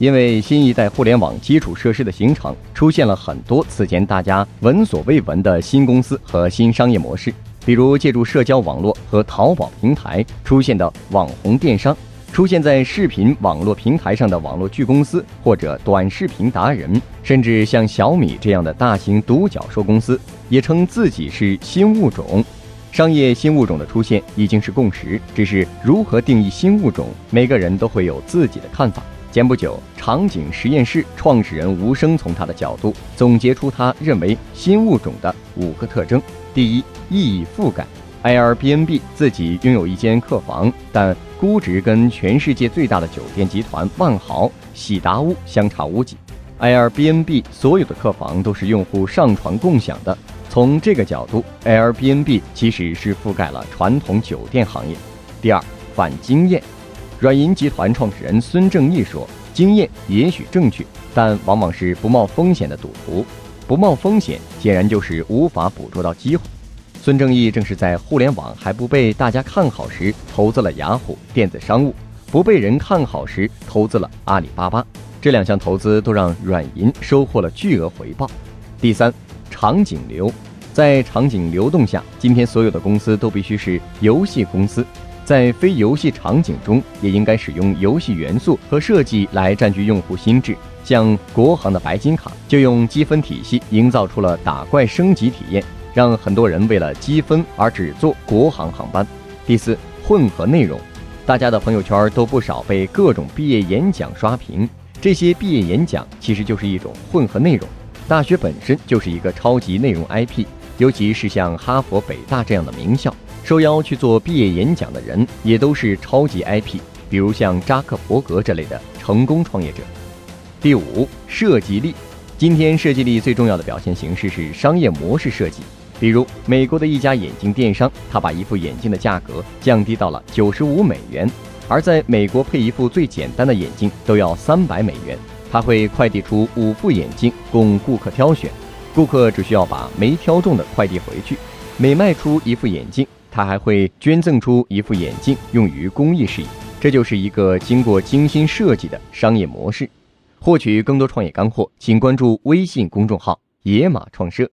因为新一代互联网基础设施的形成，出现了很多此前大家闻所未闻的新公司和新商业模式，比如借助社交网络和淘宝平台出现的网红电商，出现在视频网络平台上的网络巨公司或者短视频达人，甚至像小米这样的大型独角兽公司，也称自己是新物种。商业新物种的出现已经是共识，只是如何定义新物种，每个人都会有自己的看法。前不久，场景实验室创始人吴声从他的角度总结出他认为新物种的五个特征：第一，意义覆盖。Airbnb 自己拥有一间客房，但估值跟全世界最大的酒店集团万豪、喜达屋相差无几。Airbnb 所有的客房都是用户上传共享的。从这个角度，Airbnb 其实是覆盖了传统酒店行业。第二，反经验。软银集团创始人孙正义说：“经验也许正确，但往往是不冒风险的赌徒。不冒风险，显然就是无法捕捉到机会。”孙正义正是在互联网还不被大家看好时，投资了雅虎电子商务；不被人看好时，投资了阿里巴巴。这两项投资都让软银收获了巨额回报。第三，场景流，在场景流动下，今天所有的公司都必须是游戏公司。在非游戏场景中，也应该使用游戏元素和设计来占据用户心智。像国航的白金卡，就用积分体系营造出了打怪升级体验，让很多人为了积分而只坐国航航班。第四，混合内容，大家的朋友圈都不少被各种毕业演讲刷屏，这些毕业演讲其实就是一种混合内容。大学本身就是一个超级内容 IP，尤其是像哈佛、北大这样的名校。受邀去做毕业演讲的人也都是超级 IP，比如像扎克伯格这类的成功创业者。第五，设计力。今天设计力最重要的表现形式是商业模式设计。比如美国的一家眼镜电商，他把一副眼镜的价格降低到了九十五美元，而在美国配一副最简单的眼镜都要三百美元。他会快递出五副眼镜供顾客挑选，顾客只需要把没挑中的快递回去。每卖出一副眼镜。他还会捐赠出一副眼镜用于公益事业，这就是一个经过精心设计的商业模式。获取更多创业干货，请关注微信公众号“野马创社”。